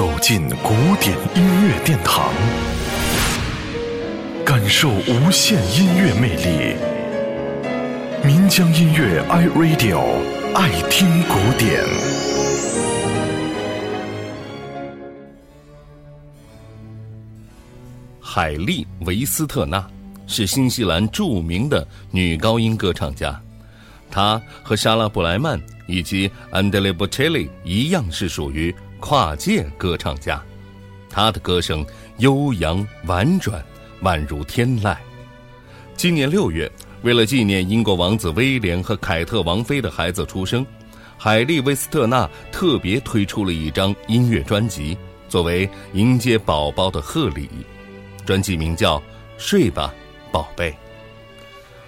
走进古典音乐殿堂，感受无限音乐魅力。民江音乐 iRadio 爱听古典。海莉·维斯特纳是新西兰著名的女高音歌唱家，她和莎拉·布莱曼以及安德烈·波切利一样，是属于。跨界歌唱家，他的歌声悠扬婉转，宛如天籁。今年六月，为了纪念英国王子威廉和凯特王妃的孩子出生，海莉·威斯特纳特别推出了一张音乐专辑，作为迎接宝宝的贺礼。专辑名叫《睡吧，宝贝》。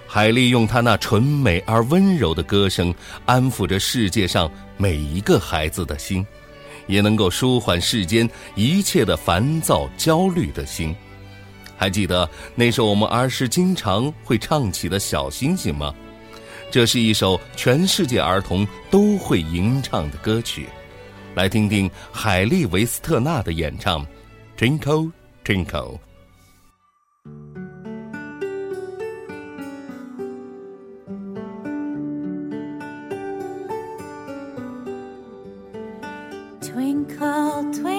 海莉用她那纯美而温柔的歌声，安抚着世界上每一个孩子的心。也能够舒缓世间一切的烦躁、焦虑的心。还记得那首我们儿时经常会唱起的小星星吗？这是一首全世界儿童都会吟唱的歌曲。来听听海莉·维斯特纳的演唱，《Twinkle Twinkle》。Twinkle, twinkle,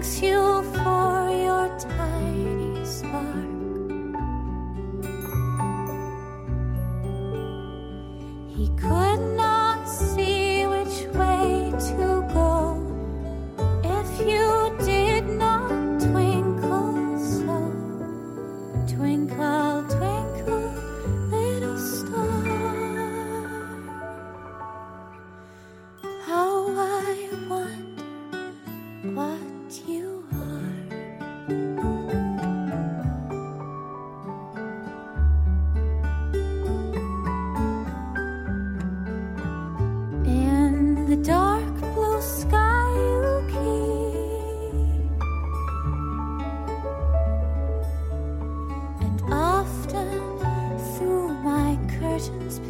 thanks you for your tiny spark. He could not. curtains